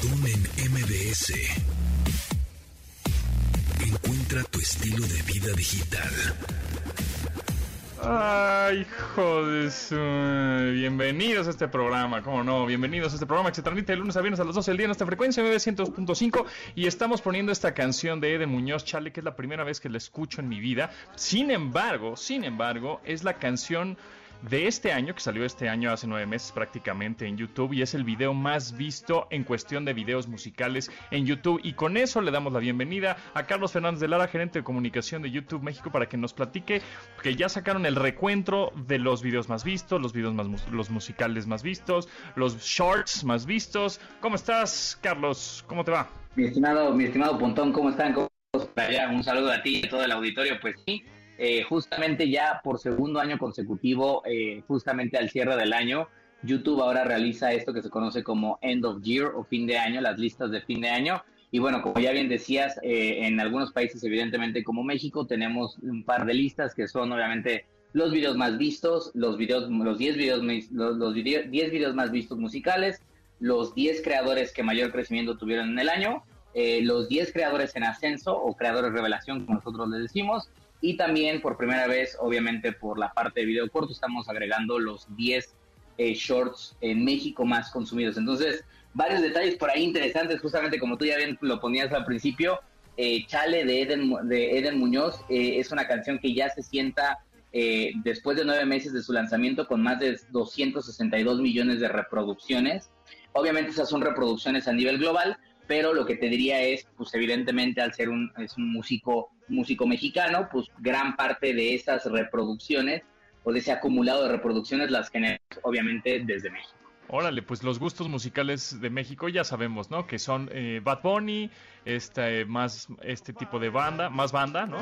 reggaetón en MBS. Encuentra tu estilo de vida digital. Ay, joder. Bienvenidos a este programa, cómo no, bienvenidos a este programa que se transmite de lunes a viernes a las 12 del día en esta frecuencia MB 102.5 y estamos poniendo esta canción de Eden Muñoz Chale, que es la primera vez que la escucho en mi vida. Sin embargo, sin embargo, es la canción de este año, que salió este año hace nueve meses prácticamente en YouTube y es el video más visto en cuestión de videos musicales en YouTube. Y con eso le damos la bienvenida a Carlos Fernández de Lara, gerente de comunicación de YouTube México, para que nos platique que ya sacaron el recuentro de los videos más vistos, los videos más los musicales más vistos, los shorts más vistos. ¿Cómo estás, Carlos? ¿Cómo te va? Mi estimado, mi estimado Pontón, ¿cómo están? ¿Cómo Un saludo a ti y a todo el auditorio. Pues sí, eh, justamente ya por segundo año consecutivo, eh, justamente al cierre del año, YouTube ahora realiza esto que se conoce como End of Year o fin de año, las listas de fin de año. Y bueno, como ya bien decías, eh, en algunos países, evidentemente como México, tenemos un par de listas que son obviamente los videos más vistos, los videos, los 10 videos, los, los 10 videos más vistos musicales, los 10 creadores que mayor crecimiento tuvieron en el año, los 10 creadores en ascenso o creadores revelación, como nosotros les decimos, y también por primera vez, obviamente por la parte de video corto, estamos agregando los 10 eh, shorts en México más consumidos. Entonces, varios detalles por ahí interesantes, justamente como tú ya bien lo ponías al principio. Eh, Chale de Eden, de Eden Muñoz eh, es una canción que ya se sienta después de nueve meses de su lanzamiento con más de 262 millones de reproducciones. Obviamente esas son reproducciones a nivel global, pero lo que te diría es, pues evidentemente al ser un, es un músico, músico mexicano, pues gran parte de esas reproducciones o de ese acumulado de reproducciones las generamos obviamente desde México. Órale, pues los gustos musicales de México ya sabemos, ¿no? Que son eh, Bad Bunny, este, más este tipo de banda, más banda, ¿no?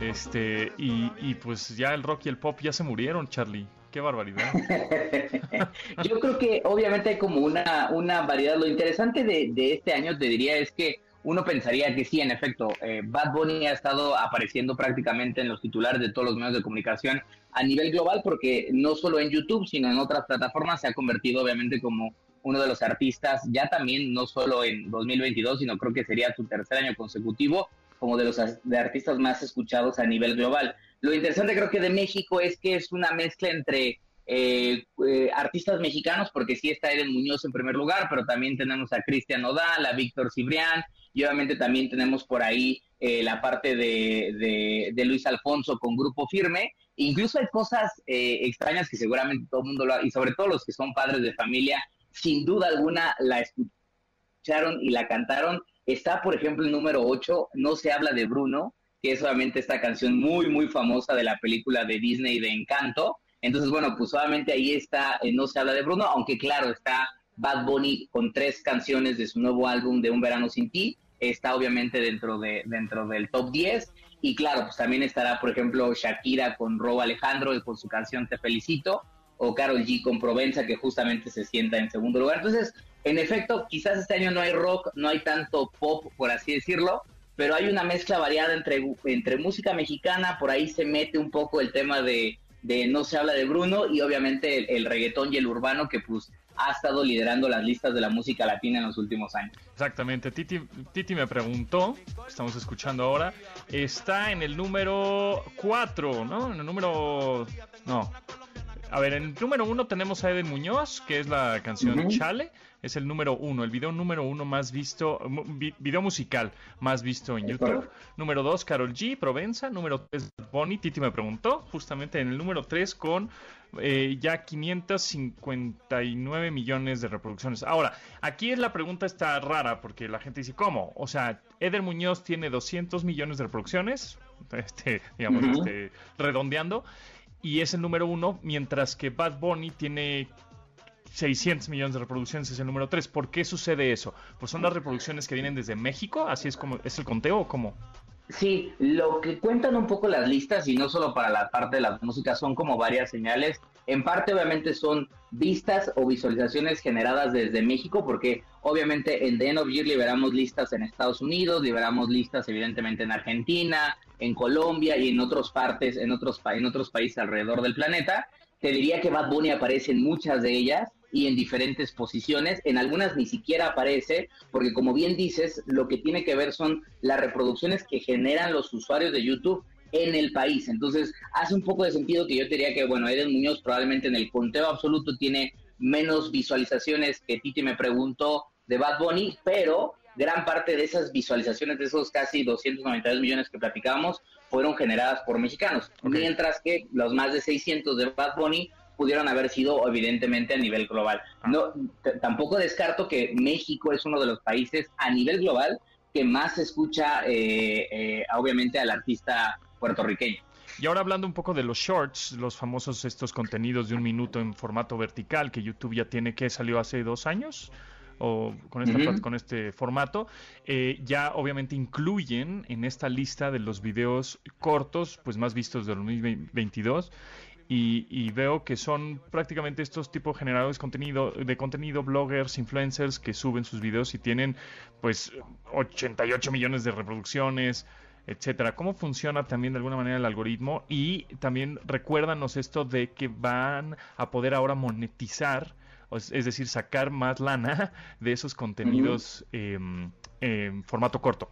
Este, y, y pues ya el rock y el pop ya se murieron, Charlie. Qué barbaridad. Yo creo que obviamente hay como una, una variedad. Lo interesante de, este año, te diría, es que uno pensaría que sí, en efecto, eh, Bad Bunny ha estado apareciendo prácticamente en los titulares de todos los medios de comunicación a nivel global, porque no solo en YouTube, sino en otras plataformas se ha convertido obviamente como uno de los artistas, ya también no solo en 2022, sino creo que sería su tercer año consecutivo, como de los de artistas más escuchados a nivel global. Lo interesante creo que de México es que es una mezcla entre eh, eh, artistas mexicanos, porque sí está Eden Muñoz en primer lugar, pero también tenemos a Cristian Odal, a Víctor Cibrián, y obviamente también tenemos por ahí eh, la parte de, de, Luis Alfonso con Grupo Firme. Incluso hay cosas extrañas que seguramente todo el mundo lo ha, y sobre todo los que son padres de familia, sin duda alguna la escucharon y la cantaron. Está, por ejemplo, el número 8, No se habla de Bruno, que es obviamente esta canción muy, muy famosa de la película de Disney de Encanto. Entonces, bueno, pues obviamente ahí está, eh, no se habla de Bruno, aunque claro, está Bad Bunny con tres canciones de su nuevo álbum de Un Verano Sin Ti, está obviamente dentro, de, dentro del top 10. Y claro, pues también estará, por ejemplo, Shakira con Robo Alejandro y con su canción Te Felicito, o Carol G con Provenza, que justamente se sienta en segundo lugar. Entonces, en efecto, quizás este año no hay rock, no hay tanto pop, por así decirlo, pero hay una mezcla variada entre, entre música mexicana, por ahí se mete un poco el tema de, No se habla de Bruno y obviamente el, reggaetón y el urbano que pues ha estado liderando las listas de la música latina en los últimos años. Exactamente, Titi, Titi me preguntó, estamos escuchando ahora, está en el número 4, ¿no? En el número... No. A ver, en el número 1 tenemos a Eden Muñoz, que es la canción Chale es el número uno, el video número uno más visto, video musical más visto en YouTube. Número dos, Carol G, Provenza. Número tres, Bonnie. Titi me preguntó, justamente en el número tres con eh, ya 559 millones de reproducciones. Ahora, aquí la pregunta está rara porque la gente dice, ¿cómo? O sea, Eder Muñoz tiene 200 millones de reproducciones, este, digamos, este, redondeando, y es el número uno, mientras que Bad Bunny tiene 600 millones de reproducciones es el número 3. ¿Por qué sucede eso? Pues son las reproducciones que vienen desde México, así es como es el conteo o cómo? Sí, lo que cuentan un poco las listas y no solo para la parte de las músicas son como varias señales. En parte obviamente son vistas o visualizaciones generadas desde México porque obviamente en The End of Year liberamos listas en Estados Unidos, liberamos listas evidentemente en Argentina, en Colombia y en otras partes, en otros, en otros países alrededor del planeta. Te diría que Bad Bunny aparece en muchas de ellas y en diferentes posiciones. En algunas ni siquiera aparece, porque como bien dices, lo que tiene que ver son las reproducciones que generan los usuarios de YouTube en el país. Entonces, hace un poco de sentido que yo diría que, bueno, Eden Muñoz probablemente en el conteo absoluto tiene menos visualizaciones que Titi me preguntó de Bad Bunny, pero gran parte de esas visualizaciones, de esos casi 292 millones que platicábamos, fueron generadas por mexicanos, mientras que los más de 600 de Bad Bunny pudieron haber sido evidentemente a nivel global. Ah. No, tampoco descarto que México es uno de los países a nivel global que más escucha, eh, eh, obviamente, al artista puertorriqueño. Y ahora hablando un poco de los shorts, los famosos estos contenidos de un minuto en formato vertical que YouTube ya tiene que salió hace dos años o con, esta, con este formato, eh, ya obviamente incluyen en esta lista de los videos cortos, pues más vistos del 2022. Y, y, veo que son prácticamente estos tipos generadores de contenido, de contenido, bloggers, influencers que suben sus videos y tienen pues 88 millones de reproducciones, etcétera. ¿Cómo funciona también de alguna manera el algoritmo? Y también recuérdanos esto de que van a poder ahora monetizar es decir, sacar más lana de esos contenidos em, en formato corto.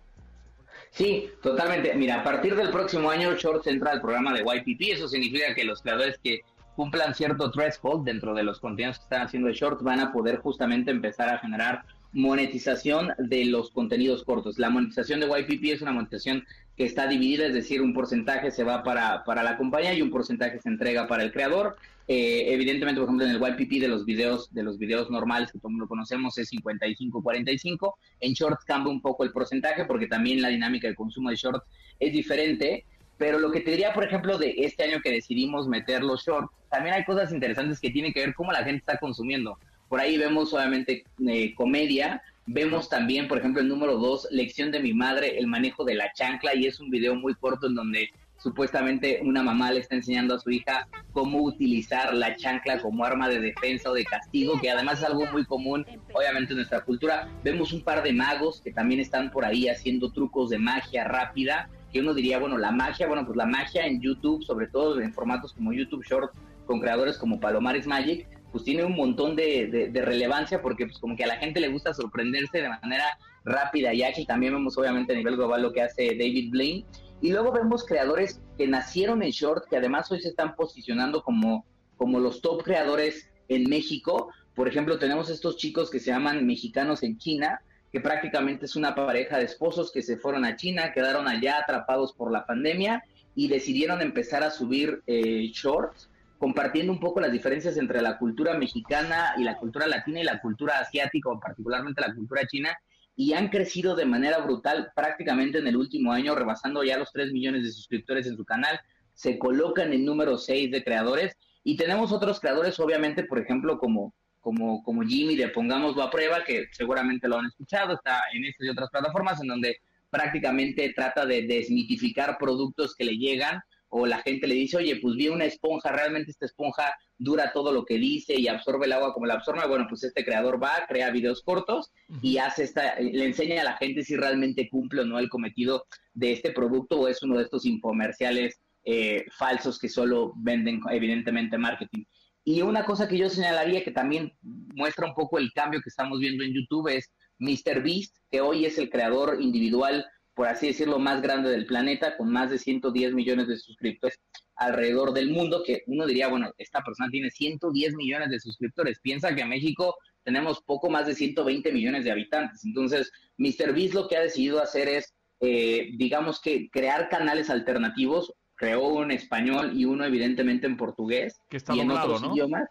Sí, totalmente. Mira, a partir del próximo año Shorts entra al programa de YPP, eso significa que los creadores que cumplan cierto threshold dentro de los contenidos que están haciendo de Shorts van a poder justamente empezar a generar monetización de los contenidos cortos. La monetización de YPP es una monetización que está dividida, es decir, un porcentaje se va para, para la compañía y un porcentaje se entrega para el creador. Eh, evidentemente, por ejemplo, en el YPP de los videos, de los videos normales que todo el mundo conocemos es 55-45. En Shorts cambia un poco el porcentaje porque también la dinámica de consumo de Shorts es diferente. Pero lo que te diría, por ejemplo, de este año que decidimos meter los Shorts, también hay cosas interesantes que tienen que ver cómo la gente está consumiendo. Por ahí vemos obviamente eh, comedia, vemos también, por ejemplo, el número dos, lección de mi madre, el manejo de la chancla, y es un video muy corto en donde supuestamente una mamá le está enseñando a su hija cómo utilizar la chancla como arma de defensa o de castigo, que además es algo muy común, obviamente, en nuestra cultura. Vemos un par de magos que también están por ahí haciendo trucos de magia rápida, que uno diría, bueno, la magia, bueno, pues la magia en YouTube, sobre todo en formatos como YouTube Short, con creadores como Palomares Magic, pues tiene un montón de, relevancia porque pues como que a la gente le gusta sorprenderse de manera rápida y ágil. También vemos obviamente a nivel global lo que hace David Blaine. Y luego vemos creadores que nacieron en short, que además hoy se están posicionando como, como los top creadores en México. Por ejemplo, tenemos estos chicos que se llaman mexicanos en China, que prácticamente es una pareja de esposos que se fueron a China, quedaron allá atrapados por la pandemia y decidieron empezar a subir eh, shorts compartiendo un poco las diferencias entre la cultura mexicana y la cultura latina y la cultura asiática, o particularmente la cultura china, y han crecido de manera brutal prácticamente en el último año, rebasando ya los 3 millones de suscriptores en su canal. Se colocan en número 6 de creadores y tenemos otros creadores, obviamente, por ejemplo, como, como, como Jimmy de Pongámoslo a Prueba, que seguramente lo han escuchado, está en estas y otras plataformas en donde prácticamente trata de desmitificar productos que le llegan o la gente le dice, oye, pues vi una esponja, realmente esta esponja dura todo lo que dice y absorbe el agua como la absorbe, bueno, pues este creador va, crea videos cortos y hace esta, le enseña a la gente si realmente cumple o no el cometido de este producto o es uno de estos infomerciales eh, falsos que solo venden evidentemente marketing. Y una cosa que yo señalaría que también muestra un poco el cambio que estamos viendo en YouTube es Mr. Beast, que hoy es el creador individual por así decirlo, más grande del planeta, con más de 110 millones de suscriptores alrededor del mundo, que uno diría, bueno, esta persona tiene 110 millones de suscriptores. Piensa que en México tenemos poco más de 120 millones de habitantes. Entonces, Mr. Beast lo que ha decidido hacer es, eh, digamos que crear canales alternativos. Creó uno en español y uno evidentemente en portugués que está y en otros ¿no? idiomas.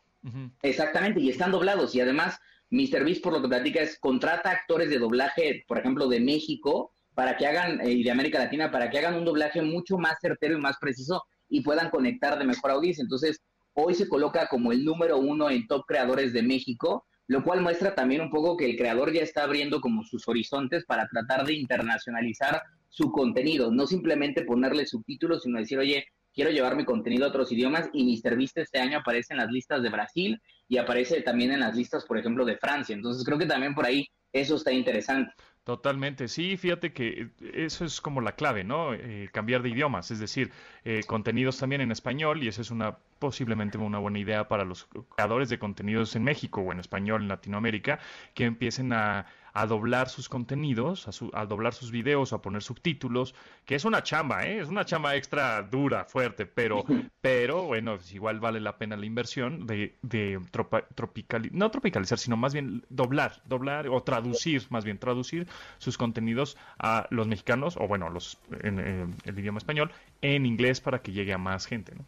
Exactamente, y están doblados. Y además, Mr. Beast, por lo que platica, es contrata actores de doblaje, por ejemplo, de México, para que hagan, eh, y de América Latina, para que hagan un doblaje mucho más certero y más preciso y puedan conectar de mejor audiencia. Entonces, hoy se coloca como el número uno en top creadores de México, lo cual muestra también un poco que el creador ya está abriendo como sus horizontes para tratar de internacionalizar su contenido, no simplemente ponerle subtítulos, sino decir, oye, quiero llevar mi contenido a otros idiomas y servicio este año aparece en las listas de Brasil y aparece también en las listas, por ejemplo, de Francia. Entonces creo que también por ahí eso está interesante. Totalmente, sí, fíjate que eso es como la clave, ¿no? Eh, cambiar de idiomas, es decir, eh, contenidos también en español y esa es una posiblemente una buena idea para los creadores de contenidos en México o en español en Latinoamérica que empiecen a, a doblar sus contenidos, a, doblar sus videos, a poner subtítulos, que es una chamba, ¿eh? es una chamba extra dura, fuerte, pero, pero bueno, pues igual vale la pena la inversión de, de no tropicalizar, sino más bien doblar, doblar o traducir, más bien traducir sus contenidos a los mexicanos, o bueno, los en, el idioma español, en inglés para que llegue a más gente, ¿no?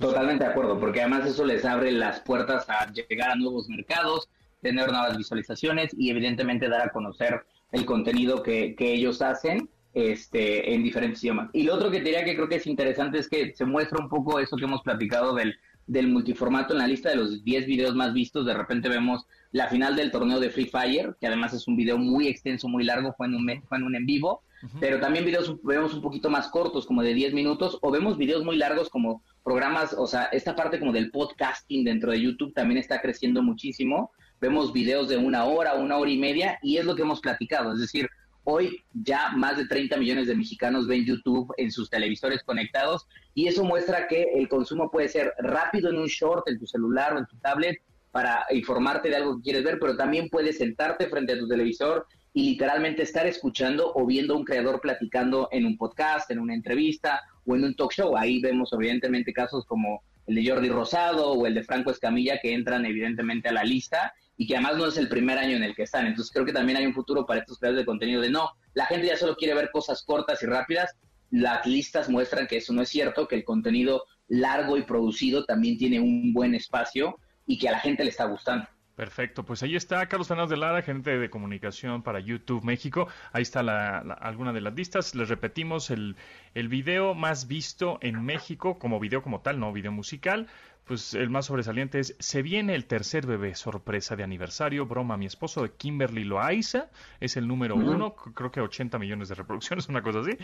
Totalmente de acuerdo, porque además eso les abre las puertas a llegar a nuevos mercados, tener nuevas visualizaciones y evidentemente dar a conocer el contenido que, que ellos hacen este, en diferentes idiomas. Y lo otro que diría que creo que es interesante es que se muestra un poco eso que hemos platicado del, del multiformato en la lista de los 10 videos más vistos. De repente vemos la final del torneo de Free Fire, que además es un video muy extenso, muy largo, fue en un, fue en, un en vivo. Pero también videos vemos un poquito más cortos, como de 10 minutos, o vemos videos muy largos como programas, o sea, esta parte como del podcasting dentro de YouTube también está creciendo muchísimo vemos videos de una hora, una hora y media, y es lo que hemos platicado. Es decir, hoy ya más de 30 millones de mexicanos ven YouTube en sus televisores conectados, y eso muestra que el consumo puede ser rápido en un short, en tu celular o en tu tablet, para informarte de algo que quieres ver, pero también puedes sentarte frente a tu televisor y literalmente estar escuchando o viendo a un creador platicando en un podcast, en una entrevista o en un talk show. Ahí vemos evidentemente casos como el de Jordi Rosado o el de Franco Escamilla que entran evidentemente a la lista y que además no es el primer año en el que están. Entonces creo que también hay un futuro para estos creadores de contenido de no, la gente ya solo quiere ver cosas cortas y rápidas. Las listas muestran que eso no es cierto, que el contenido largo y producido también tiene un buen espacio y que a la gente le está gustando. Perfecto, pues ahí está Carlos Fernández de Lara, gerente de comunicación para YouTube México. Ahí está la, alguna de las listas. Les repetimos el, el video más visto en México como video como tal, no video musical. Pues el más sobresaliente es Se viene el tercer bebé, sorpresa de aniversario, broma mi esposo de Kimberly Loaiza, es el número uno, creo que 80 millones de reproducciones, una cosa así.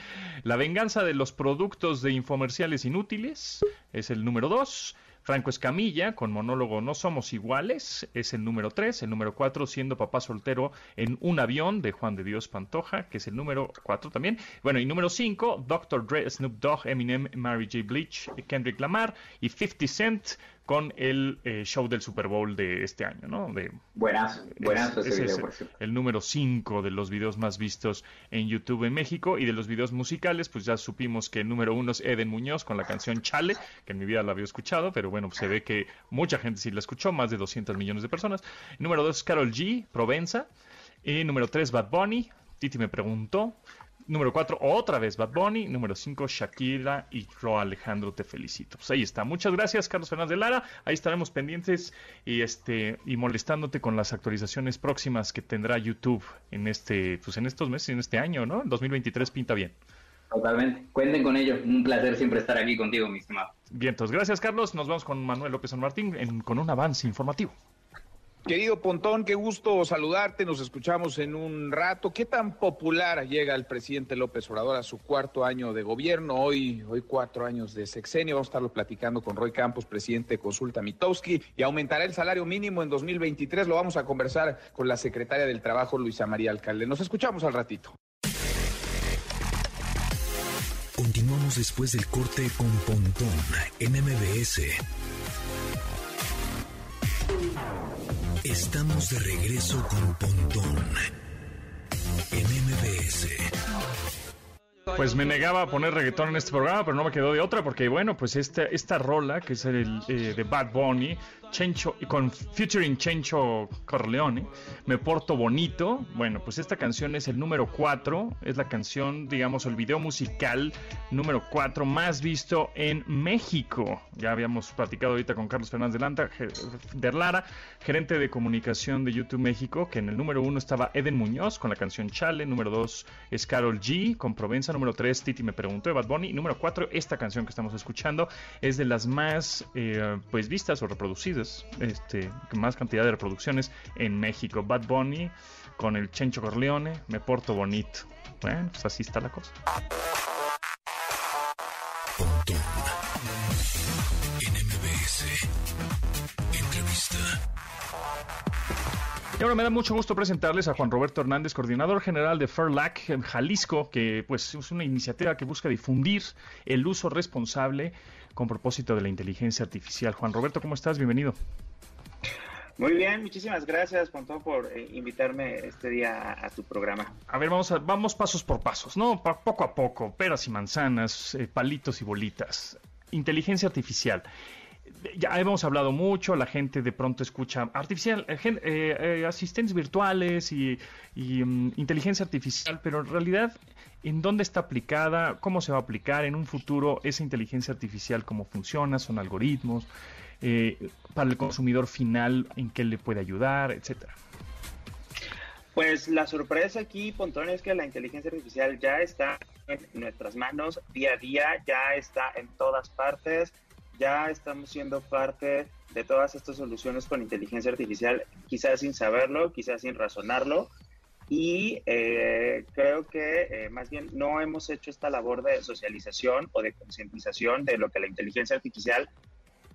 La venganza de los productos de infomerciales inútiles es el número dos. Franco Escamilla, con monólogo No Somos Iguales, es el número 3. El número 4, Siendo Papá Soltero en un avión, de Juan de Dios Pantoja, que es el número 4 también. Bueno, y número 5, Dr. Dre, Snoop Dogg, Eminem, Mary J. Bleach, Kendrick Lamar y 50 Cent con el eh, show del Super Bowl de este año, ¿no? De, buenas, buenas. ese es el número 5 de los videos más vistos en YouTube en México y de los videos musicales, pues ya supimos que el número 1 es Eden Muñoz con la canción Chale, que en mi vida la había escuchado, pero bueno, se ve que mucha gente sí la escuchó, más de 200 millones de personas. El número 2 es Carol G, Provenza. Y número 3, Bad Bunny. Titi me preguntó. Número 4, otra vez Bad Bunny. Número 5, Shakira y Ro Alejandro, te felicito. Pues ahí está. Muchas gracias, Carlos Fernández de Lara. Ahí estaremos pendientes y este y molestándote con las actualizaciones próximas que tendrá YouTube en este, pues en estos meses, en este año, ¿no? 2023 pinta bien. Totalmente. Cuenten con ello. Un placer siempre estar aquí contigo, mi estimado. Bien, entonces gracias, Carlos. Nos vamos con Manuel López San Martín con un avance informativo. Querido Pontón, qué gusto saludarte. Nos escuchamos en un rato. ¿Qué tan popular llega el presidente López Obrador a su cuarto año de gobierno? Hoy, hoy cuatro años de sexenio. Vamos a estarlo platicando con Roy Campos, presidente de Consulta Mitowski. Y aumentará el salario mínimo en 2023. Lo vamos a conversar con la secretaria del Trabajo, Luisa María Alcalde. Nos escuchamos al ratito. Continuamos después del corte con Pontón en MBS. Estamos de regreso con Pontón en MBS. Pues me negaba a poner reggaetón en este programa, pero no me quedó de otra porque, bueno, pues esta, esta rola, que es el eh, de Bad Bunny, Chencho, con featuring Chencho Corleone, Me Porto Bonito. Bueno, pues esta canción es el número 4, es la canción, digamos, el video musical número 4 más visto en México. Ya habíamos platicado ahorita con Carlos Fernández de, Lanta, Lara, gerente de comunicación de YouTube México, que en el número 1 estaba Eden Muñoz con la canción Chale, número 2 es Carol G con Provenza, número 3 Titi me preguntó de Bad Bunny, número 4 esta canción que estamos escuchando es de las más eh, pues vistas o reproducidas este, más cantidad de reproducciones en México. Bad Bunny con el Chencho Corleone, Me Porto Bonito. Bueno, pues así está la cosa. Y ahora me da mucho gusto presentarles a Juan Roberto Hernández, coordinador general de Fairlac en Jalisco, que pues es una iniciativa que busca difundir el uso responsable con propósito de la inteligencia artificial. Juan Roberto, ¿cómo estás? Bienvenido. Muy bien, muchísimas gracias, Pontón, por eh, invitarme este día a, tu programa. A ver, vamos, a, vamos pasos por pasos, ¿no? poco a poco, peras y manzanas, eh, palitos y bolitas. Inteligencia artificial ya hemos hablado mucho, la gente de pronto escucha artificial, eh, asistentes virtuales y, mm, inteligencia artificial, pero en realidad, ¿en dónde está aplicada? ¿Cómo se va a aplicar en un futuro esa inteligencia artificial? ¿Cómo funciona? ¿Son algoritmos? Eh, para el consumidor final, ¿en qué le puede ayudar? Etcétera. Pues la sorpresa aquí, Pontón, es que la inteligencia artificial ya está en nuestras manos día a día, ya está en todas partes ya estamos siendo parte de todas estas soluciones con inteligencia artificial, quizás sin saberlo, quizás sin razonarlo. Y eh, creo que eh, más bien no hemos hecho esta labor de socialización o de concientización de lo que la inteligencia artificial,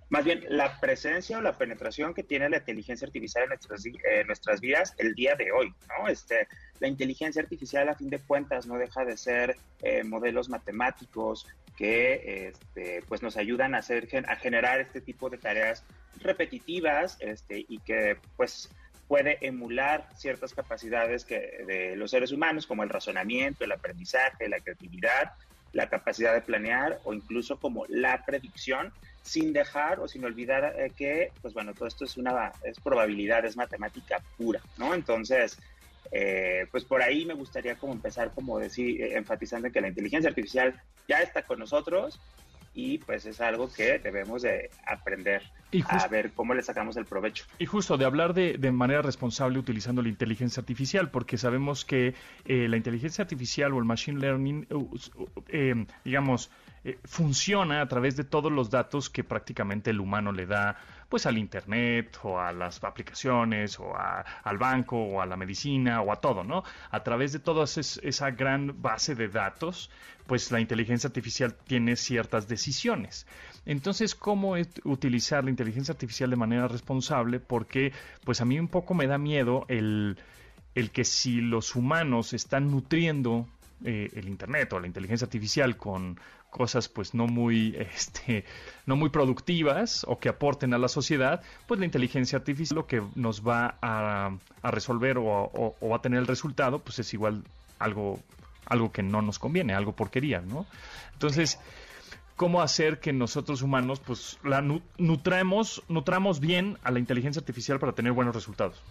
más bien la presencia o la penetración que tiene la inteligencia artificial en nuestras, nuestras vidas el día de hoy. ¿no? Este, la inteligencia artificial, a fin de cuentas, no deja de ser eh, modelos matemáticos, que este, pues nos ayudan a, hacer, a generar este tipo de tareas repetitivas este, y que pues puede emular ciertas capacidades que, de los seres humanos como el razonamiento, el aprendizaje, la creatividad, la capacidad de planear o incluso como la predicción sin dejar o sin olvidar eh, que pues bueno todo esto es una es probabilidad es matemática pura no entonces eh, pues por ahí me gustaría como empezar como decir, eh, enfatizando que la inteligencia artificial ya está con nosotros y pues es algo que debemos de aprender a ver cómo le sacamos el provecho. Y justo de hablar de, de manera responsable utilizando la inteligencia artificial, porque sabemos que eh, la inteligencia artificial o el machine learning, digamos, funciona a través de todos los datos que prácticamente el humano le da pues al internet o a las aplicaciones o al banco o a la medicina o a todo, ¿no? A través de toda esa gran base de datos, pues la inteligencia artificial tiene ciertas decisiones. Entonces, ¿cómo utilizar la inteligencia artificial de manera responsable? Porque, pues a mí un poco me da miedo el, el que si los humanos están nutriendo eh, el internet o la inteligencia artificial con, cosas pues no muy este no muy productivas o que aporten a la sociedad pues la inteligencia artificial lo que nos va a, resolver o, va a tener el resultado pues es igual algo algo que no nos conviene algo porquería no entonces cómo hacer que nosotros humanos pues la nutramos nutramos bien a la inteligencia artificial para tener buenos resultados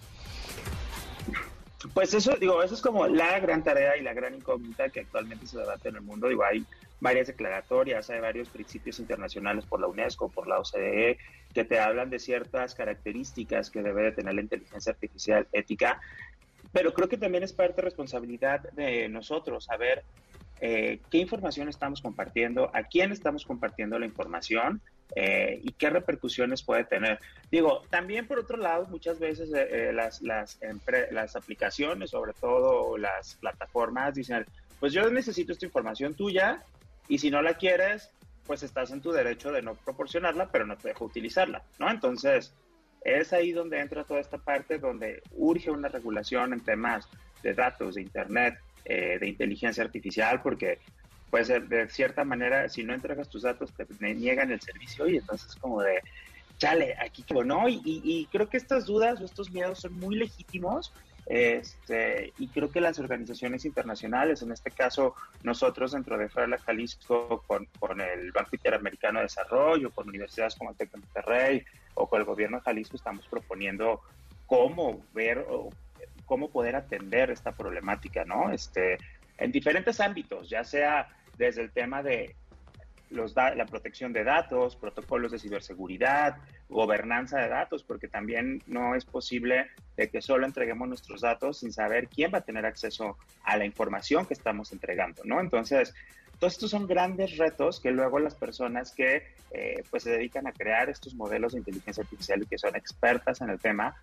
pues eso, digo, eso es como la gran tarea y la gran incógnita que actualmente se debate en el mundo. Digo, hay varias declaratorias, hay varios principios internacionales por la UNESCO, por la OCDE, que te hablan de ciertas características que debe de tener la inteligencia artificial ética. Pero creo que también es parte de responsabilidad de nosotros saber eh, qué información estamos compartiendo, a quién estamos compartiendo la información eh, y qué repercusiones puede tener. Digo, también por otro lado, muchas veces eh, las, las, las aplicaciones, sobre todo las plataformas, dicen, pues yo necesito esta información tuya y si no la quieres, pues estás en tu derecho de no proporcionarla, pero no te dejo utilizarla, ¿no? Entonces, es ahí donde entra toda esta parte donde urge una regulación en temas de datos, de Internet, eh, de inteligencia artificial, porque pues de cierta manera, si no entregas tus datos, te niegan el servicio y entonces como de, chale, aquí que ¿no? Y, creo que estas dudas o estos miedos son muy legítimos. Este, y creo que las organizaciones internacionales, en este caso nosotros dentro de Ferla Jalisco con, con, el Banco Interamericano de Desarrollo, con universidades como el TEC de Monterrey o con el gobierno de Jalisco, estamos proponiendo cómo ver o cómo poder atender esta problemática, ¿no? Este, en diferentes ámbitos, ya sea desde el tema de la protección de datos, protocolos de ciberseguridad, gobernanza de datos, porque también no es posible de que solo entreguemos nuestros datos sin saber quién va a tener acceso a la información que estamos entregando, ¿no? Entonces, todos estos son grandes retos que luego las personas que eh, pues se dedican a crear estos modelos de inteligencia artificial y que son expertas en el tema,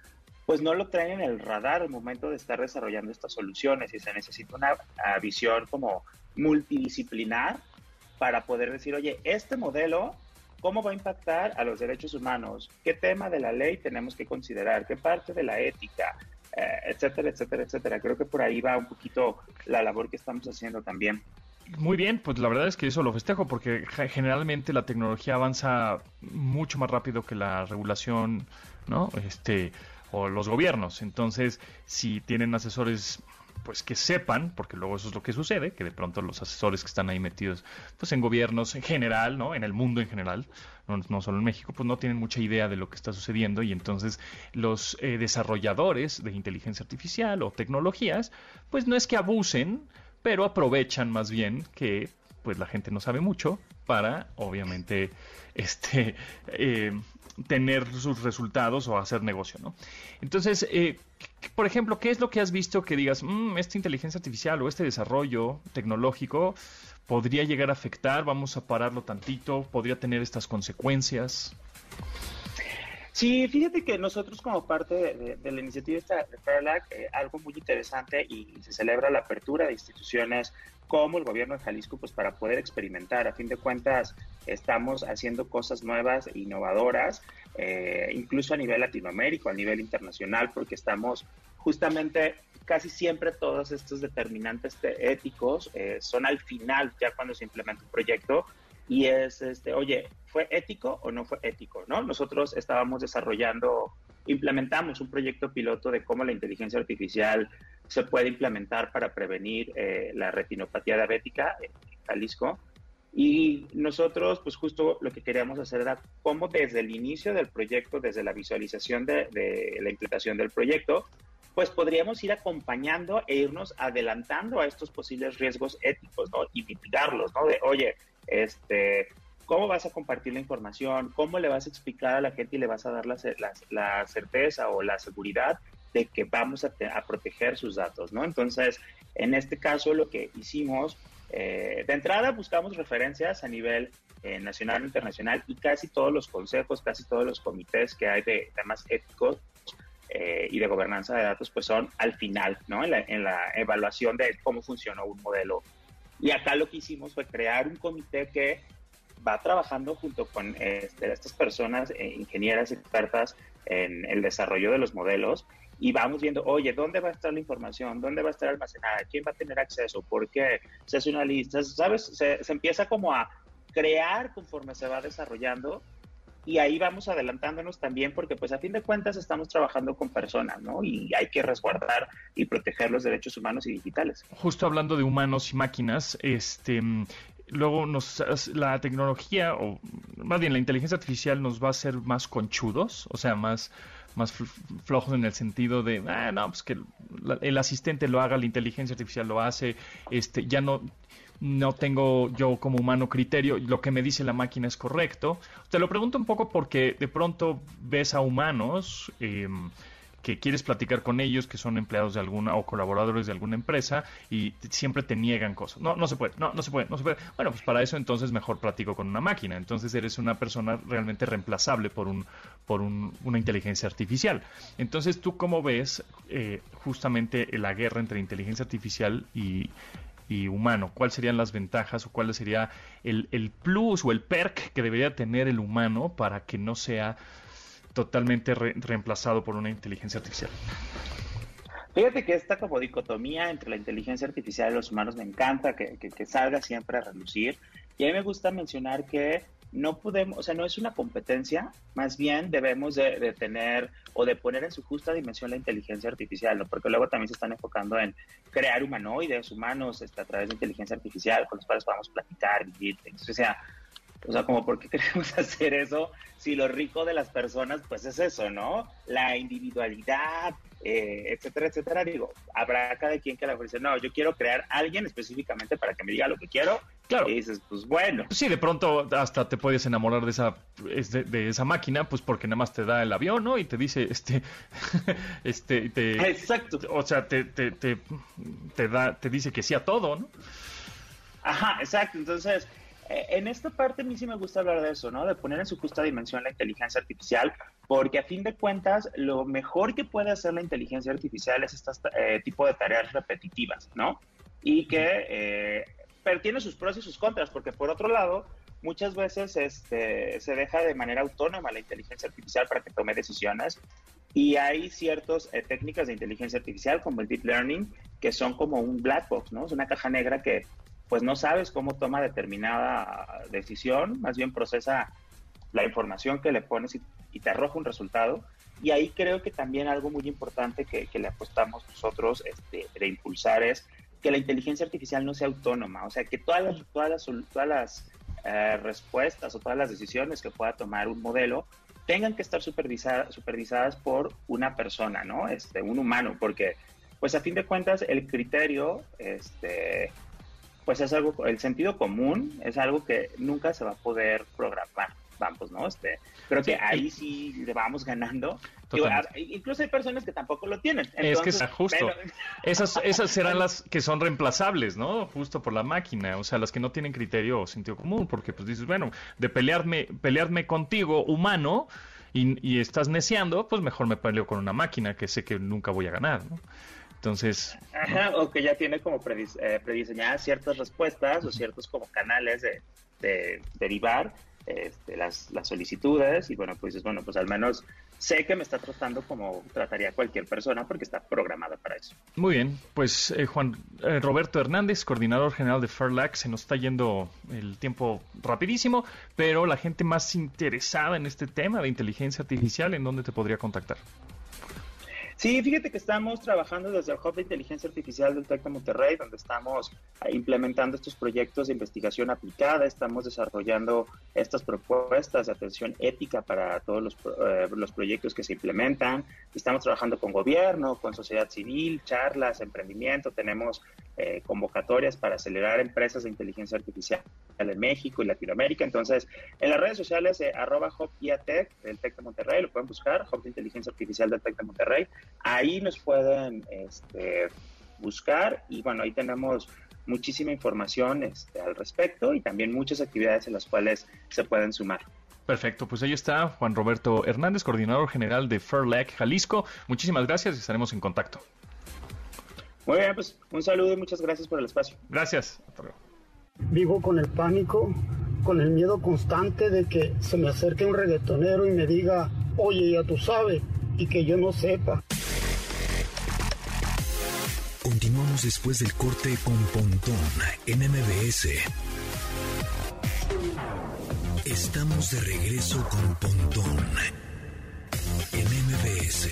pues no lo traen en el radar al momento de estar desarrollando estas soluciones y se necesita una visión como multidisciplinar para poder decir, oye, este modelo, ¿cómo va a impactar a los derechos humanos? ¿Qué tema de la ley tenemos que considerar? ¿Qué parte de la ética? etcétera, etcétera, etcétera. Creo que por ahí va un poquito la labor que estamos haciendo también. Muy bien, pues la verdad es que eso lo festejo porque generalmente la tecnología avanza mucho más rápido que la regulación, ¿no? Este o los gobiernos. Entonces, si tienen asesores pues que sepan, porque luego eso es lo que sucede, que de pronto los asesores que están ahí metidos pues en gobiernos en general, ¿no? En el mundo en general, no, solo en México, pues no tienen mucha idea de lo que está sucediendo y entonces los eh, desarrolladores de inteligencia artificial o tecnologías, pues no es que abusen, pero aprovechan más bien que pues la gente no sabe mucho para obviamente este eh, tener sus resultados o hacer negocio, ¿no? Entonces, eh, por ejemplo, ¿qué es lo que has visto que digas, mm, esta inteligencia artificial o este desarrollo tecnológico podría llegar a afectar, vamos a pararlo tantito, podría tener estas consecuencias? Sí, fíjate que nosotros como parte de, la iniciativa de Fairlac, eh, algo muy interesante y se celebra la apertura de instituciones como el gobierno de Jalisco, pues para poder experimentar. A fin de cuentas, estamos haciendo cosas nuevas e innovadoras, eh, incluso a nivel latinoamérico, a nivel internacional, porque estamos justamente casi siempre todos estos determinantes éticos eh, son al final, ya cuando se implementa un proyecto, y es, este, oye, ¿fue ético o no fue ético? ¿no? Nosotros estábamos desarrollando, implementamos un proyecto piloto de cómo la inteligencia artificial se puede implementar para prevenir eh, la retinopatía diabética en Jalisco. Y nosotros, pues justo lo que queríamos hacer era cómo desde el inicio del proyecto, desde la visualización de, la implementación del proyecto, pues podríamos ir acompañando e irnos adelantando a estos posibles riesgos éticos, ¿no? Y mitigarlos, ¿no? De, oye, este, ¿cómo vas a compartir la información? ¿Cómo le vas a explicar a la gente y le vas a dar la, la certeza o la seguridad de que vamos a, proteger sus datos, ¿no? Entonces, en este caso lo que hicimos, eh, de entrada buscamos referencias a nivel eh, nacional e internacional y casi todos los consejos, casi todos los comités que hay de temas éticos eh, y de gobernanza de datos, pues son al final, ¿no? En la, en la, evaluación de cómo funcionó un modelo. Y acá lo que hicimos fue crear un comité que va trabajando junto con este, estas personas, ingenieras expertas en el desarrollo de los modelos, y vamos viendo, oye, ¿dónde va a estar la información? ¿Dónde va a estar almacenada? ¿Quién va a tener acceso? ¿Por qué? Se hace una lista, ¿sabes? Se, empieza como a crear conforme se va desarrollando y ahí vamos adelantándonos también porque pues a fin de cuentas estamos trabajando con personas, ¿no? Y hay que resguardar y proteger los derechos humanos y digitales. Justo hablando de humanos y máquinas, este luego nos la tecnología o más bien la inteligencia artificial nos va a hacer más conchudos, o sea, más más flojos en el sentido de, ah, no, pues que el asistente lo haga, la inteligencia artificial lo hace, este, ya no, no tengo yo como humano criterio, lo que me dice la máquina es correcto. Te lo pregunto un poco porque de pronto ves a humanos eh, que quieres platicar con ellos, que son empleados de alguna o colaboradores de alguna empresa y siempre te niegan cosas. No, no se puede, no, no se puede, no se puede. Bueno, pues para eso entonces mejor platico con una máquina. Entonces eres una persona realmente reemplazable por un por un, una inteligencia artificial. Entonces, ¿tú cómo ves eh, justamente la guerra entre inteligencia artificial y, y humano? ¿Cuáles serían las ventajas o cuál sería el, el plus o el perk que debería tener el humano para que no sea totalmente reemplazado por una inteligencia artificial. Fíjate que esta como dicotomía entre la inteligencia artificial y los humanos me encanta que, salga siempre a relucir. Y a mí me gusta mencionar que no podemos, o sea, no es una competencia, más bien debemos de, tener o de poner en su justa dimensión la inteligencia artificial, ¿no? porque luego también se están enfocando en crear humanoides, humanos, este, a través de inteligencia artificial, con los cuales podamos platicar, vivir, o sea, o sea, como por qué queremos hacer eso si lo rico de las personas, pues es eso, ¿no? La individualidad, eh, etcétera, etcétera. Digo, habrá cada quien que le ofrece, no, yo quiero crear a alguien específicamente para que me diga lo que quiero. Claro. Y dices, pues bueno. Sí, de pronto hasta te puedes enamorar de esa, de, esa máquina, pues porque nada más te da el avión, ¿no? Y te dice, este, este, te, Exacto. O sea, te, te, te, te da, te dice que sí a todo, ¿no? Ajá, exacto. Entonces, en esta parte a mí sí me gusta hablar de eso, ¿no? De poner en su justa dimensión la inteligencia artificial, porque a fin de cuentas lo mejor que puede hacer la inteligencia artificial es este tipo de tareas repetitivas, ¿no? Y que, eh, pero tiene sus pros y sus contras, porque por otro lado, muchas veces este, se deja de manera autónoma la inteligencia artificial para que tome decisiones y hay ciertas eh, técnicas de inteligencia artificial como el deep learning que son como un black box, ¿no? Es una caja negra que pues no sabes cómo toma determinada decisión, más bien procesa la información que le pones y, te arroja un resultado. Y ahí creo que también algo muy importante que, le apostamos nosotros este, de impulsar es que la inteligencia artificial no sea autónoma, o sea, que todas las, todas las, todas las eh, respuestas o todas las decisiones que pueda tomar un modelo tengan que estar supervisadas, supervisadas por una persona, ¿no? Este, un humano, porque pues a fin de cuentas el criterio, este, pues es algo, el sentido común es algo que nunca se va a poder programar vamos, ¿no? Este, creo que ahí sí le vamos ganando. incluso hay personas que tampoco lo tienen. es que es justo. Esas, esas serán las que son reemplazables, ¿no? Justo por la máquina, o sea, las que no tienen criterio o sentido común, porque pues dices, bueno, de pelearme, pelearme contigo, humano, y, estás neciando, pues mejor me peleo con una máquina que sé que nunca voy a ganar, ¿no? Entonces... Ajá, o que ya tiene como eh, prediseñadas ciertas respuestas o ciertos como canales de, de derivar este, las, las, solicitudes y bueno, pues bueno, pues al menos sé que me está tratando como trataría cualquier persona porque está programada para eso. Muy bien, pues eh, Juan eh, Roberto Hernández, coordinador general de Fairlax, se nos está yendo el tiempo rapidísimo, pero la gente más interesada en este tema de inteligencia artificial, ¿en dónde te podría contactar? Sí, fíjate que estamos trabajando desde el Hub de Inteligencia Artificial del TEC de Monterrey, donde estamos eh, implementando estos proyectos de investigación aplicada, estamos desarrollando estas propuestas de atención ética para todos los, eh, los proyectos que se implementan, estamos trabajando con gobierno, con sociedad civil, charlas, emprendimiento, tenemos eh, convocatorias para acelerar empresas de inteligencia artificial en México y Latinoamérica. Entonces, en las redes sociales, eh, arroba HopIATech del TEC de Monterrey, lo pueden buscar, Hop de Inteligencia Artificial del TEC de Monterrey. Ahí nos pueden este, buscar y bueno, ahí tenemos muchísima información este, al respecto y también muchas actividades en las cuales se pueden sumar. Perfecto, pues ahí está Juan Roberto Hernández, coordinador general de Fairlec Jalisco. Muchísimas gracias y estaremos en contacto. Muy bien, pues un saludo y muchas gracias por el espacio. Gracias. Vivo con el pánico, con el miedo constante de que se me acerque un reggaetonero y me diga, oye, ya tú sabes, y que yo no sepa. Después del corte con Pontón en MBS. Estamos de regreso con Pontón en MBS.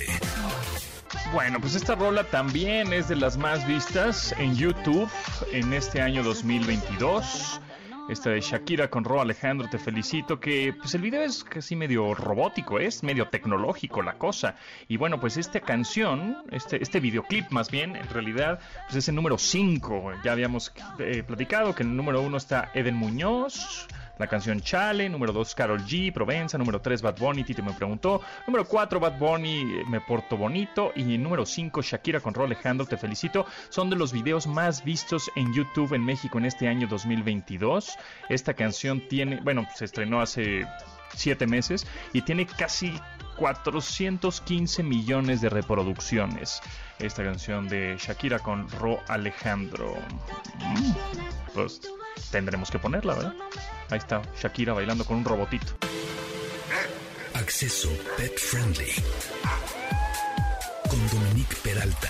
Bueno, pues esta rola también es de las más vistas en YouTube en este año 2022. Esta de Shakira con Ro Alejandro, te felicito, que pues el video es casi medio robótico, es medio tecnológico la cosa. Y bueno, pues esta canción, este, este videoclip más bien, en realidad, pues es el número 5. Ya habíamos eh, platicado que en el número 1 está Eden Muñoz, la canción Chale, número 2 Carol G, Provenza, número 3 Bad Bunny, Tito me preguntó, número 4 Bad Bunny, eh, Me Porto Bonito y número 5 Shakira con Ro Alejandro, te felicito, son de los videos más vistos en YouTube en México en este año 2022. Esta canción tiene, bueno, se estrenó hace 7 meses y tiene casi 415 millones de reproducciones. Esta canción de Shakira con Ro Alejandro. Mm, pues tendremos que ponerla, ¿verdad? Ahí está Shakira bailando con un robotito. Acceso Pet Friendly. Con Dominique Peralta.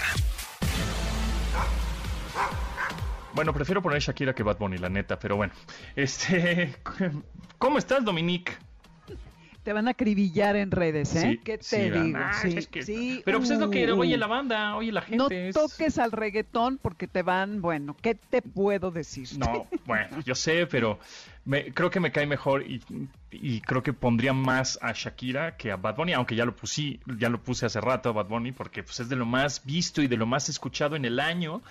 Bueno, prefiero poner Shakira que Bad Bunny, la neta, pero bueno. Este, ¿cómo estás, Dominique? Te van a acribillar en redes, ¿eh? Sí, ¿Qué te digo? Ah, sí, Pero pues es lo que oye la banda, oye la gente. No toques al reggaetón porque te van, bueno, ¿qué te puedo decir? No, bueno, yo sé, pero me, creo que me cae mejor y, y, creo que pondría más a Shakira que a Bad Bunny, aunque ya lo puse, ya lo puse hace rato a Bad Bunny porque pues es de lo más visto y de lo más escuchado en el año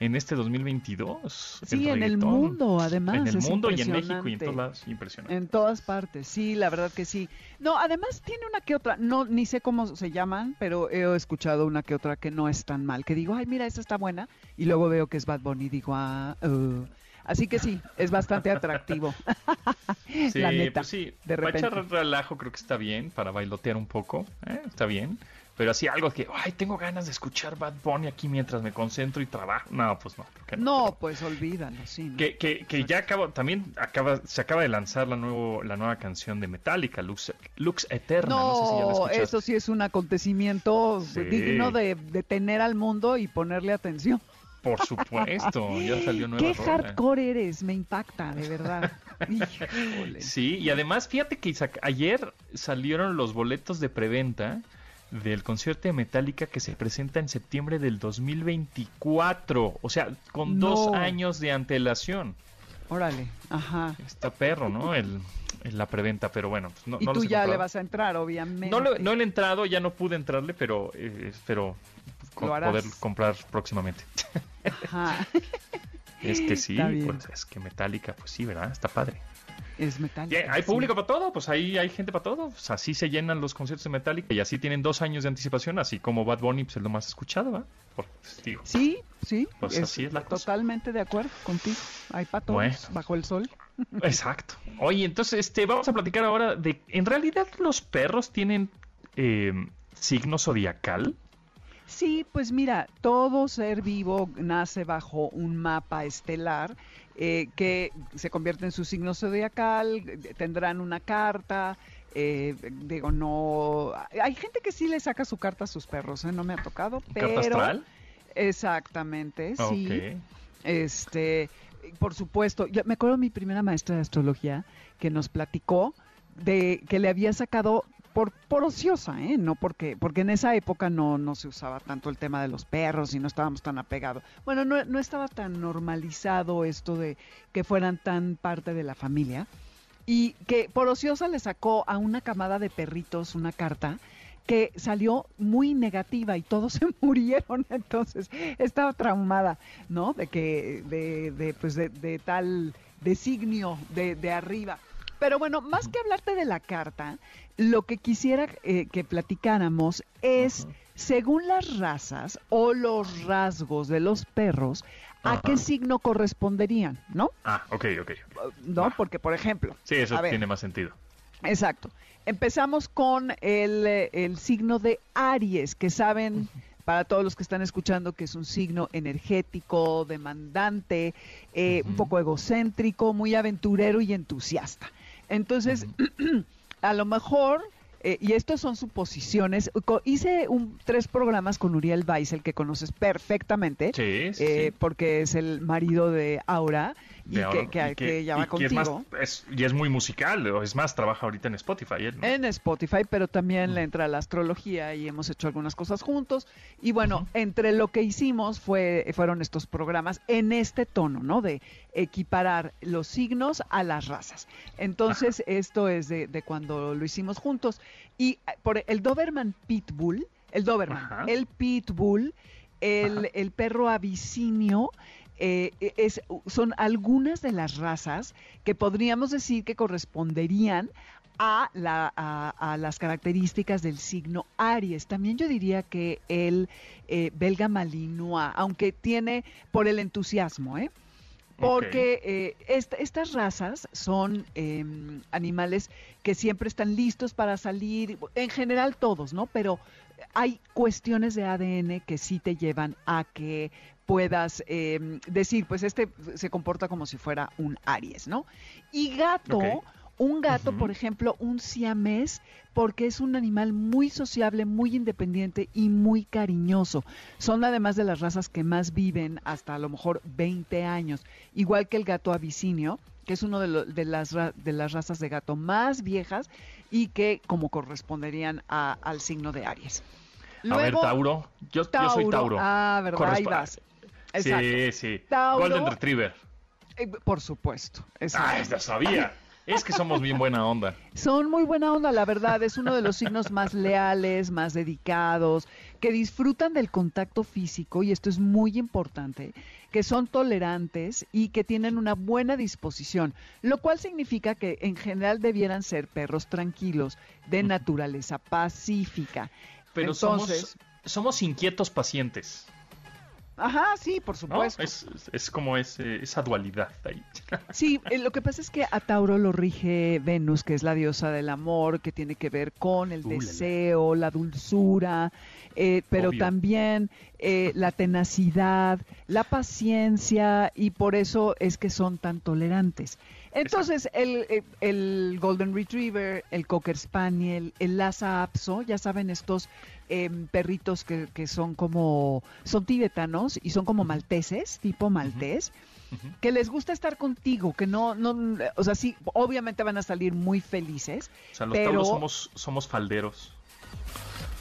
en este 2022. Sí, en el mundo, además. En el mundo y en México y en todas impresionante. En todas partes, sí, la verdad que sí. No, además tiene una que otra, no, ni sé cómo se llaman, pero he escuchado una que otra que no es tan mal, que digo, ay, mira, esa está buena, y luego veo que es Bad Bunny y digo, ah, uh". Así que sí, es bastante atractivo. sí, pues sí. De repente. Para echar relajo creo que está bien, para bailotear un poco, ¿eh? está bien. Pero así algo que, ay, tengo ganas de escuchar Bad Bunny aquí mientras me concentro y trabajo. No, pues no. creo que No, pues olvídalo, sí. ¿no? Que, que, que ya acaba, también acaba, se acaba de lanzar la, nuevo, la nueva canción de Metallica, Lux, Lux Eterna. No, sé si ya la No, escuchaste. eso sí es un acontecimiento Sí. digno de detener al mundo y ponerle atención. Por supuesto, ya salió nueva Qué rola. hardcore eres, me impacta, de verdad. Híjole. Sí, y además fíjate que Isaac, ayer salieron los boletos de preventa del concierto de Metallica que se presenta en septiembre del 2024, o sea, con No. dos años de antelación. Órale, ajá. Está perro, ¿no? El, el- la preventa, pero bueno, pues no, Y no tú ya le vas a entrar, obviamente. No, le- no le he entrado, ya no pude entrarle, pero eh, espero co- harás. poder comprar próximamente. Ajá. Es que sí, pues es que Metallica, pues sí, ¿verdad? Está padre. Es hay público para todo, pues ahí hay gente para todo. Pues así se llenan los conciertos de Metallica y así tienen dos años de anticipación, así como Bad Bunny pues, es lo más escuchado, ¿va? Por, pues, digo, Sí, sí. Pues así es la cosa. Totalmente de acuerdo contigo. Hay para todos, Bueno. bajo el sol. Exacto. Oye, entonces este, vamos a platicar ahora de, en realidad los perros tienen eh, signo zodiacal. Sí, pues mira, todo ser vivo nace bajo un mapa estelar eh, que se convierte en su signo zodiacal, tendrán una carta. eh, digo, no. Hay gente que sí le saca su carta a sus perros, ¿eh? no me ha tocado, pero. ¿Carta astral? Exactamente, sí. Este, por supuesto, yo me acuerdo de mi primera maestra de astrología que nos platicó de que le había sacado por, por ociosa, ¿eh? No porque, porque en esa época no, no se usaba tanto el tema de los perros y no estábamos tan apegados. Bueno, no, no estaba tan normalizado esto de que fueran tan parte de la familia. Y que por ociosa le sacó a una camada de perritos una carta que salió muy negativa y todos se murieron, entonces estaba traumada, ¿no? De que, de, de, pues de, de tal designio de, de arriba. Pero bueno, más que hablarte de la carta, lo que quisiera eh, que platicáramos es, según las razas o los rasgos de los perros, a qué signo corresponderían, ¿no? Ah, ok, ok. ¿No? Porque, por ejemplo, Sí, eso ver, tiene más sentido. Exacto. Empezamos con el, el signo de Aries, que saben, para todos los que están escuchando, que es un signo energético, demandante, eh, un poco egocéntrico, muy aventurero y entusiasta. Entonces, a lo mejor, eh, y estas son suposiciones, hice un, tres programas con Uriel Weissel, que conoces perfectamente, sí. eh, sí. porque es el marido de Aura, y ahora- que, que, y que ya va y que es más- contigo. es- y es muy musical, es más, trabaja ahorita en Spotify. él, ¿no? En Spotify, pero también Mm. le entra la astrología y hemos hecho algunas cosas juntos. Y bueno, entre lo que hicimos fue, fueron estos programas en este tono, ¿no? De equiparar los signos a las razas. Entonces, esto es de, de cuando lo hicimos juntos. Y eh, por el Doberman Pitbull, el Doberman, Ajá. el Pitbull, el, Ajá. el perro abisinio, eh, es, son algunas de las razas que podríamos decir que corresponderían a, la, a, a las características del signo Aries. También yo diría que el eh, belga malinois, aunque tiene por el entusiasmo, ¿eh? Porque eh, est- estas razas son eh, animales que siempre están listos para salir, en general todos, ¿no? Pero hay cuestiones de ADN que sí te llevan a que puedas eh, decir, pues este se comporta como si fuera un Aries, ¿no? Y gato, un gato, por ejemplo, un siamés, porque es un animal muy sociable, muy independiente y muy cariñoso. Son además de las razas que más viven hasta a lo mejor 20 años, igual que el gato abisinio, que es uno de, lo- de las, de las razas de gato más viejas y que como corresponderían a- al signo de Aries. a ver, Tauro. Yo, yo soy Tauro. Ah, verdad, ahí vas. Exacto. Sí, sí. Tauro. Golden Retriever. Eh, por supuesto. exacto. Ah, ya sabía. Es que somos bien buena onda. Son muy buena onda, la verdad. Es uno de los signos más leales, más dedicados, que disfrutan del contacto físico, y esto es muy importante, que son tolerantes y que tienen una buena disposición, lo cual significa que en general debieran ser perros tranquilos, de naturaleza pacífica. Pero Entonces, somos, somos inquietos pacientes. Ajá, sí, por ¿no? supuesto. Es, es como ese, esa dualidad ahí. Sí, eh, lo que pasa es que a Tauro lo rige Venus, que es la diosa del amor, que tiene que ver con el Uh, deseo, la dulzura, eh, pero Obvio. también eh, la tenacidad, la paciencia, y por eso es que son tan tolerantes. Entonces, el, eh, el Golden Retriever, el Cocker Spaniel, el Lhasa Apso, ya saben, estos em, perritos que, que son como, son tibetanos y son como malteses, tipo maltés, que les gusta estar contigo, que no, no, o sea, sí, obviamente van a salir muy felices. O sea, los Pero- tauros somos, somos falderos.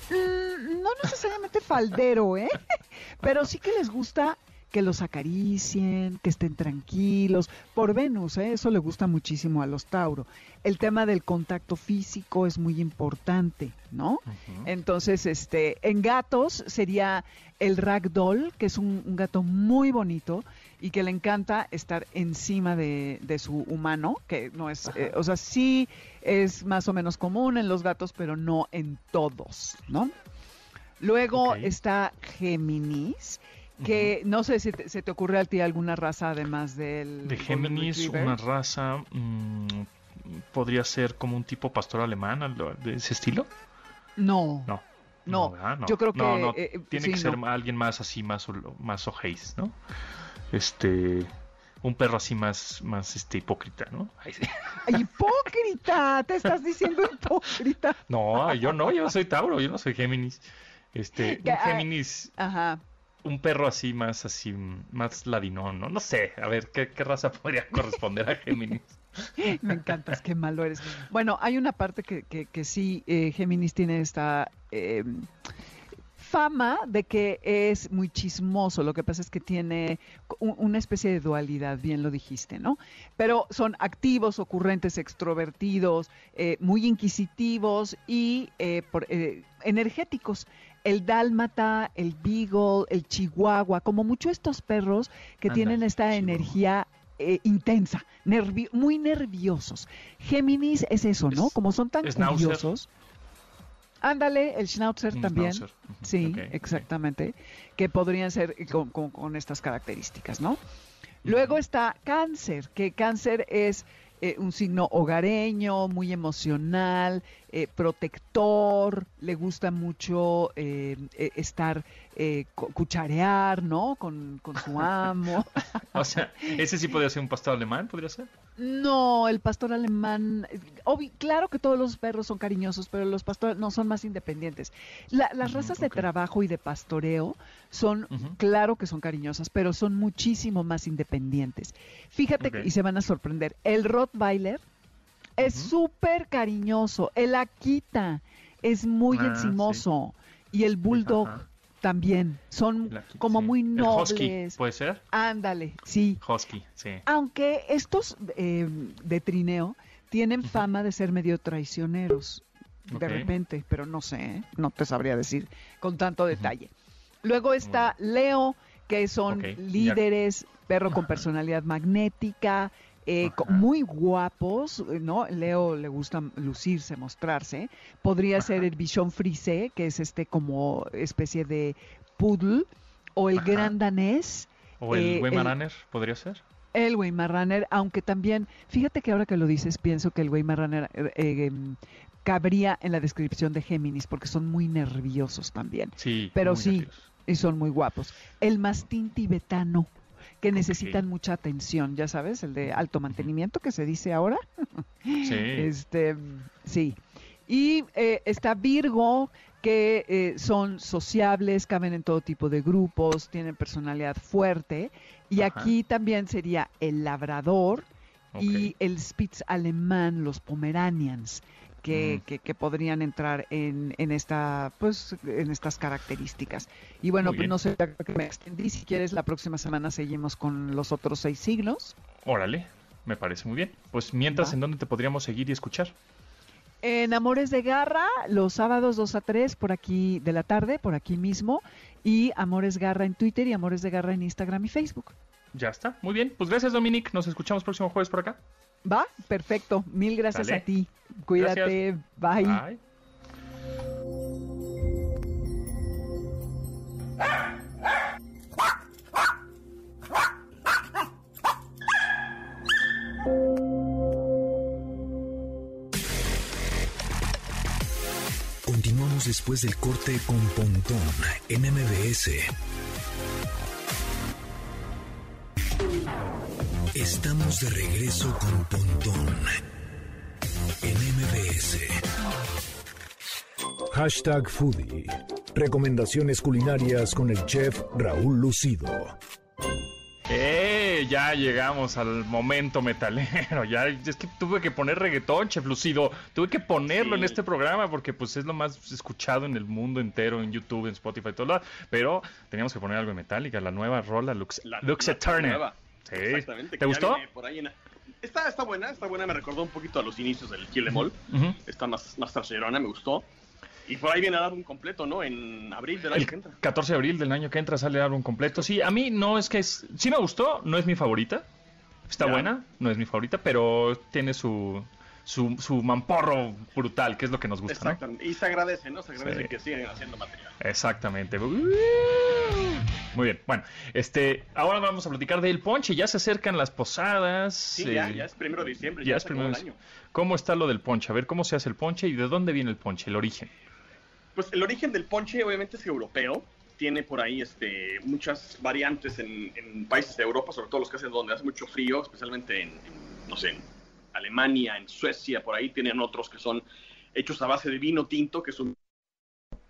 Mm, no necesariamente faldero, ¿eh? Pero sí que les gusta que los acaricien, que estén tranquilos. Por Venus, ¿eh? eso le gusta muchísimo a los Tauro. El tema del contacto físico es muy importante, ¿no? Entonces, este, en gatos sería el ragdoll, que es un, un gato muy bonito y que le encanta estar encima de, de su humano, que no es, eh, o sea, sí es más o menos común en los gatos, pero no en todos, ¿no? Luego está Géminis, que no sé si te- se te ocurre a ti alguna raza además del De Géminis, una raza mm, podría ser como un tipo pastor alemán, de ese estilo. No, No. No, yo creo que, no, eh, tiene sí, que ser alguien más así, más, más ojéis, ¿no? Este, un perro así más, más este, hipócrita, ¿no? Ay, sí. Ay, hipócrita, te estás diciendo hipócrita. No, yo no, yo soy Tauro, yo no soy Géminis. Este, un Géminis, Ajá. Un perro así más así, más ladinón, ¿no? No sé, a ver, ¿qué, qué raza podría corresponder a Géminis? Me encantas, qué malo eres. Bueno, hay una parte que, que, que sí, eh, Géminis tiene esta eh, fama de que es muy chismoso. Lo que pasa es que tiene un- una especie de dualidad, bien lo dijiste, ¿no? Pero son activos, ocurrentes, extrovertidos, eh, muy inquisitivos y eh, por- eh, energéticos. El dálmata, el beagle, el chihuahua, como mucho estos perros que tienen esta chihuahua. energía eh, intensa, nervi- muy nerviosos. Géminis es eso, ¿no? Es- Como son tan curiosos. Ándale, el schnauzer Un también. schnauzer. Sí, exactamente. Que podrían ser con, con- con estas características, ¿no? Luego está cáncer, que cáncer es eh, un signo hogareño, muy emocional, eh, protector, le gusta mucho eh, eh, estar, eh, cu- cucharear, ¿no? Con, con su amo. O sea, ese sí podría ser un pastor alemán, podría ser. No, el pastor alemán, claro que todos los perros son cariñosos, pero los pastores no son más independientes. La- las Ujú, razas de trabajo y de pastoreo son, claro que son cariñosas, pero son muchísimo más independientes. Fíjate, que- y se van a sorprender, el Rottweiler es Ujú. súper cariñoso, el Akita es muy Ah, encimoso y el Bulldog Ajá. también, son El Akita, como sí. muy El husky, nobles. puede ser. Ándale, sí. Husky, sí. Aunque estos eh, de trineo tienen fama de ser medio traicioneros de repente, pero no sé, ¿eh? no te sabría decir con tanto detalle. Luego está Leo, que son líderes, perro con personalidad magnética, eh, muy guapos, eh, ¿no? Leo le gusta lucirse, mostrarse. Podría ser el bichón frisé, que es este como especie de poodle, o el Ajá. gran danés, O el Eh, Weimaraner, podría ser. el Weimaraner, aunque también, fíjate que ahora que lo dices, pienso que el Weimaraner eh, eh, em, cabría en la descripción de Géminis, porque son muy nerviosos también, Sí. Pero sí. y son muy guapos. El mastín tibetano, que necesitan mucha atención, ya sabes, el de alto mantenimiento que se dice ahora. Sí. Este, sí. Y eh, está Virgo, que eh, son sociables, caben en todo tipo de grupos, tienen personalidad fuerte. Y Ajá. aquí también sería el labrador y el Spitz alemán, los Pomeranians, que, Mm. que, que podrían entrar en, en esta, pues, en estas características. Y bueno, pues no sé que me extendí. Si quieres, la próxima semana seguimos con los otros seis signos. Órale, me parece muy bien. Pues mientras, Va. ¿en dónde te podríamos seguir y escuchar? En Amores de Garra, los sábados 2 a 3 por aquí de la tarde, por aquí mismo. Y Amores Garra en Twitter y Amores de Garra en Instagram y Facebook. Ya está. Muy bien. Pues gracias, Dominic. Nos escuchamos próximo jueves por acá. Va, perfecto. Mil gracias a ti. Cuídate. Bye. Bye. Continuamos después del corte con Pontón en MBS. Estamos de regreso con Pontón en MBS. Hashtag Foodie. Recomendaciones culinarias con el chef Raúl Lucido. ¡Eh! Ya llegamos al momento metalero. Ya es que tuve que poner reggaetón, chef Lucido. Tuve que ponerlo en este programa porque pues es lo más escuchado en el mundo entero, en YouTube, en Spotify, todo lo Pero teníamos que poner algo de Metallica, la nueva rola Lux, La- Lux la Eternal. nueva. Sí. Exactamente. ¿Te gustó? por ahí en- Está, está buena, está buena. Me recordó un poquito a los inicios del Kill Em All. Está más, más traserona, me gustó. Y por ahí viene a dar un completo, ¿no? En abril del año El que entra. 14 de abril del año que entra sale el álbum completo. Sí, a mí no es que es... Sí me gustó, no es mi favorita. Está Ya. buena, no es mi favorita, pero tiene su, su, su mamporro brutal, que es lo que nos gusta, ¿no? Exactamente. Y se agradece, ¿no? Se agradece Sí. que sigan haciendo material. Exactamente. Muy bien. Bueno, este, ahora vamos a platicar del ponche. Ya se acercan las posadas. Sí, eh, ya, ya es primero de diciembre. ya Ya, es primero de- año. ¿Cómo está lo del ponche? A ver, ¿cómo se hace el ponche y de dónde viene el ponche, el origen? Pues el origen del ponche obviamente es europeo. Tiene por ahí este, muchas variantes en, en países de Europa, sobre todo los que hacen donde hace mucho frío, especialmente en, en, no sé, en Alemania, en Suecia, por ahí tienen otros que son hechos a base de vino tinto, que es un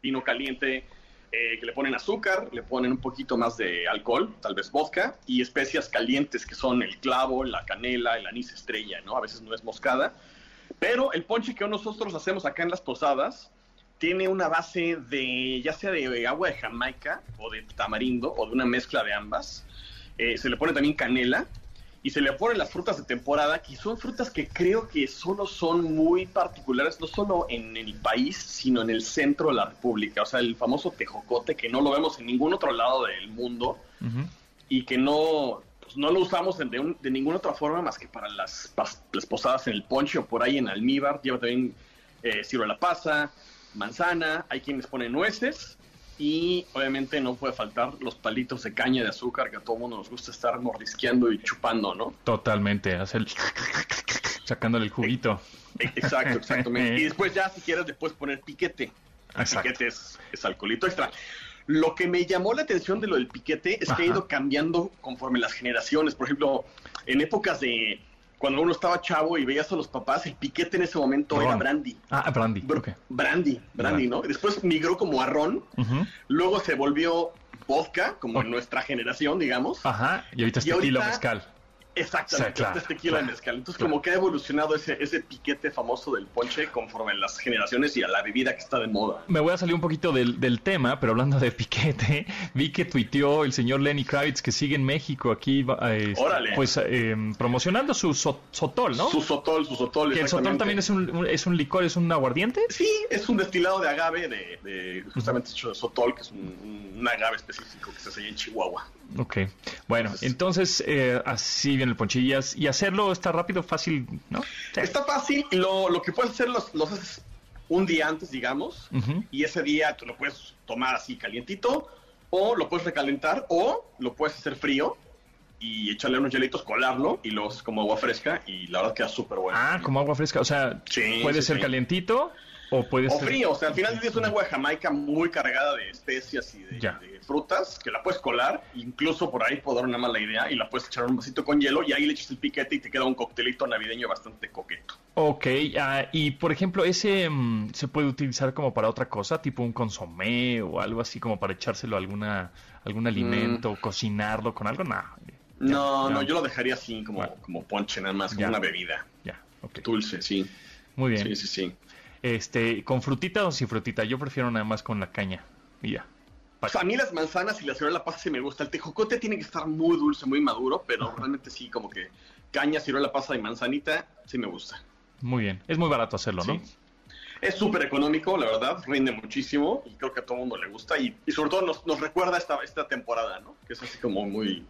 vino caliente eh, que le ponen azúcar, le ponen un poquito más de alcohol, tal vez vodka, y especias calientes que son el clavo, la canela, el anís estrella, ¿no? A veces no es moscada. Pero el ponche que nosotros hacemos acá en las posadas tiene una base de, ya sea de agua de Jamaica o de tamarindo o de una mezcla de ambas. Eh, se le pone también canela y se le ponen las frutas de temporada, que son frutas que creo que solo son muy particulares, no solo en el país, sino en el centro de la República. O sea, el famoso tejocote, que no lo vemos en ningún otro lado del mundo y que no, pues, no lo usamos de, un- de ninguna otra forma más que para las, pas- las posadas en el ponche o por ahí en almíbar. Lleva también eh, ciruela pasa, manzana, hay quienes ponen nueces y obviamente no puede faltar los palitos de caña de azúcar que a todo mundo nos gusta estar mordisqueando y chupando, ¿no? Totalmente, hacer sacándole el juguito. E- Exacto, exactamente. y después ya si quieres después poner piquete. El Exacto. piquete es, es alcoholito extra. Lo que me llamó la atención de lo del piquete es que ha ido cambiando conforme las generaciones. Por ejemplo, en épocas de cuando uno estaba chavo y veías a los papás, el piquete en ese momento era brandy. Ah, brandy. Br-. Brandy, brandy, ¿no? Después migró como a ron, luego se volvió vodka, como en nuestra generación, digamos. Ajá, y ahorita es Y tequila ahorita- mezcal. Exactamente, Sí, claro, este tequila claro, mezcal. Entonces, claro. como que ha evolucionado ese, ese piquete famoso del ponche conforme las generaciones y a la bebida que está de moda. Me voy a salir un poquito del, del tema, pero hablando de piquete, vi que tuiteó el señor Lenny Kravitz que sigue en México aquí, eh, Órale. pues eh, promocionando su so- sotol, ¿no? Su sotol, su sotol. que el sotol también es un, un- es un licor, es un aguardiente. Sí, es un destilado de agave, de, de justamente hecho de sotol, que es un, agave específico que se hace en Chihuahua. Ok, bueno, entonces eh, así viene el ponchillas y hacerlo está rápido, fácil, ¿no? Sí. Está fácil, lo, lo que puedes hacer los, los haces un día antes, digamos, y ese día tú lo puedes tomar así calientito, o lo puedes recalentar, o lo puedes hacer frío y echarle unos hielitos, colarlo, y es como agua fresca, y la verdad queda súper bueno. Ah, como agua fresca, o sea, Sí, puede sí, ser calientito o puede O ser... frío, o sea, al final del día es un agua de Jamaica muy cargada de especias y de, frutas que la puedes colar, incluso por ahí puedo dar una mala idea y la puedes echar un vasito con hielo y ahí le echas el piquete y te queda un coctelito navideño bastante coqueto. Ok, ah, y por ejemplo, ese mm, se puede utilizar como para otra cosa, tipo un consomé o algo así como para echárselo a alguna, algún alimento, cocinarlo con algo, no. No, ya. no, yo lo dejaría así como, Bueno. como ponche nada más, como Ya. una bebida Ya, ok. dulce, sí. Muy bien. Sí, sí, sí. Este, ¿con frutita o sin frutita? Yo prefiero nada más con la caña. Y ya. Pues a mí las manzanas y la ciruela pasa sí me gusta. El tejocote tiene que estar muy dulce, muy maduro, pero realmente sí, como que caña, ciruela pasa y manzanita, sí me gusta. Muy bien. Es muy barato hacerlo, ¿no? Sí. Es súper económico, la verdad, rinde muchísimo y creo que a todo el mundo le gusta y, y sobre todo nos, nos recuerda esta, esta temporada, ¿no? Que es así como muy...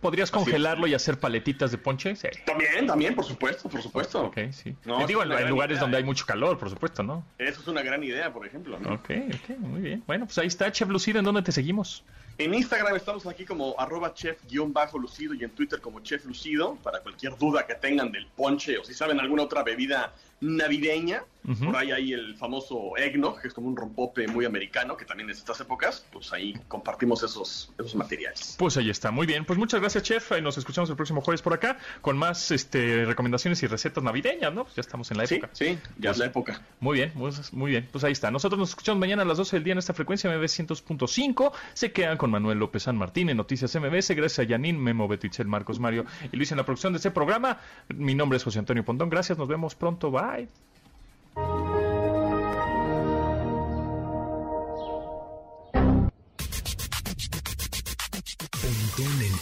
¿Podrías congelarlo y hacer paletitas de ponche? Sí. También, también, por supuesto, por supuesto. Ok, sí. No, Digo, en, lugares idea, donde ¿eh? hay mucho calor, por supuesto, ¿no? Eso es una gran idea, por ejemplo, ¿no? Ok, ok, muy bien. Bueno, pues ahí está, Chef Lucido, ¿en dónde te seguimos? En Instagram estamos aquí como arroba chef-lucido y en Twitter como chef lucido para cualquier duda que tengan del ponche o si saben alguna otra bebida navideña. Por ahí hay el famoso eggnog, que es como un rompope muy americano, que también es estas épocas. Pues ahí compartimos esos, esos materiales. Pues ahí está, muy bien. Pues muchas gracias, chef. Y nos escuchamos el próximo jueves por acá con más este, recomendaciones y recetas navideñas, ¿no? Pues ya estamos en la época. Sí, sí ya es la época. Muy bien, pues, muy bien. Pues ahí está. Nosotros nos escuchamos mañana a las 12 del día en esta frecuencia MB 100.5. Se quedan con Manuel López San Martín en Noticias MBS. Gracias a Yanin, Memo, Betichel, Marcos Mario y Luis en la producción de este programa. Mi nombre es José Antonio Pontón. Gracias, nos vemos pronto. Bye.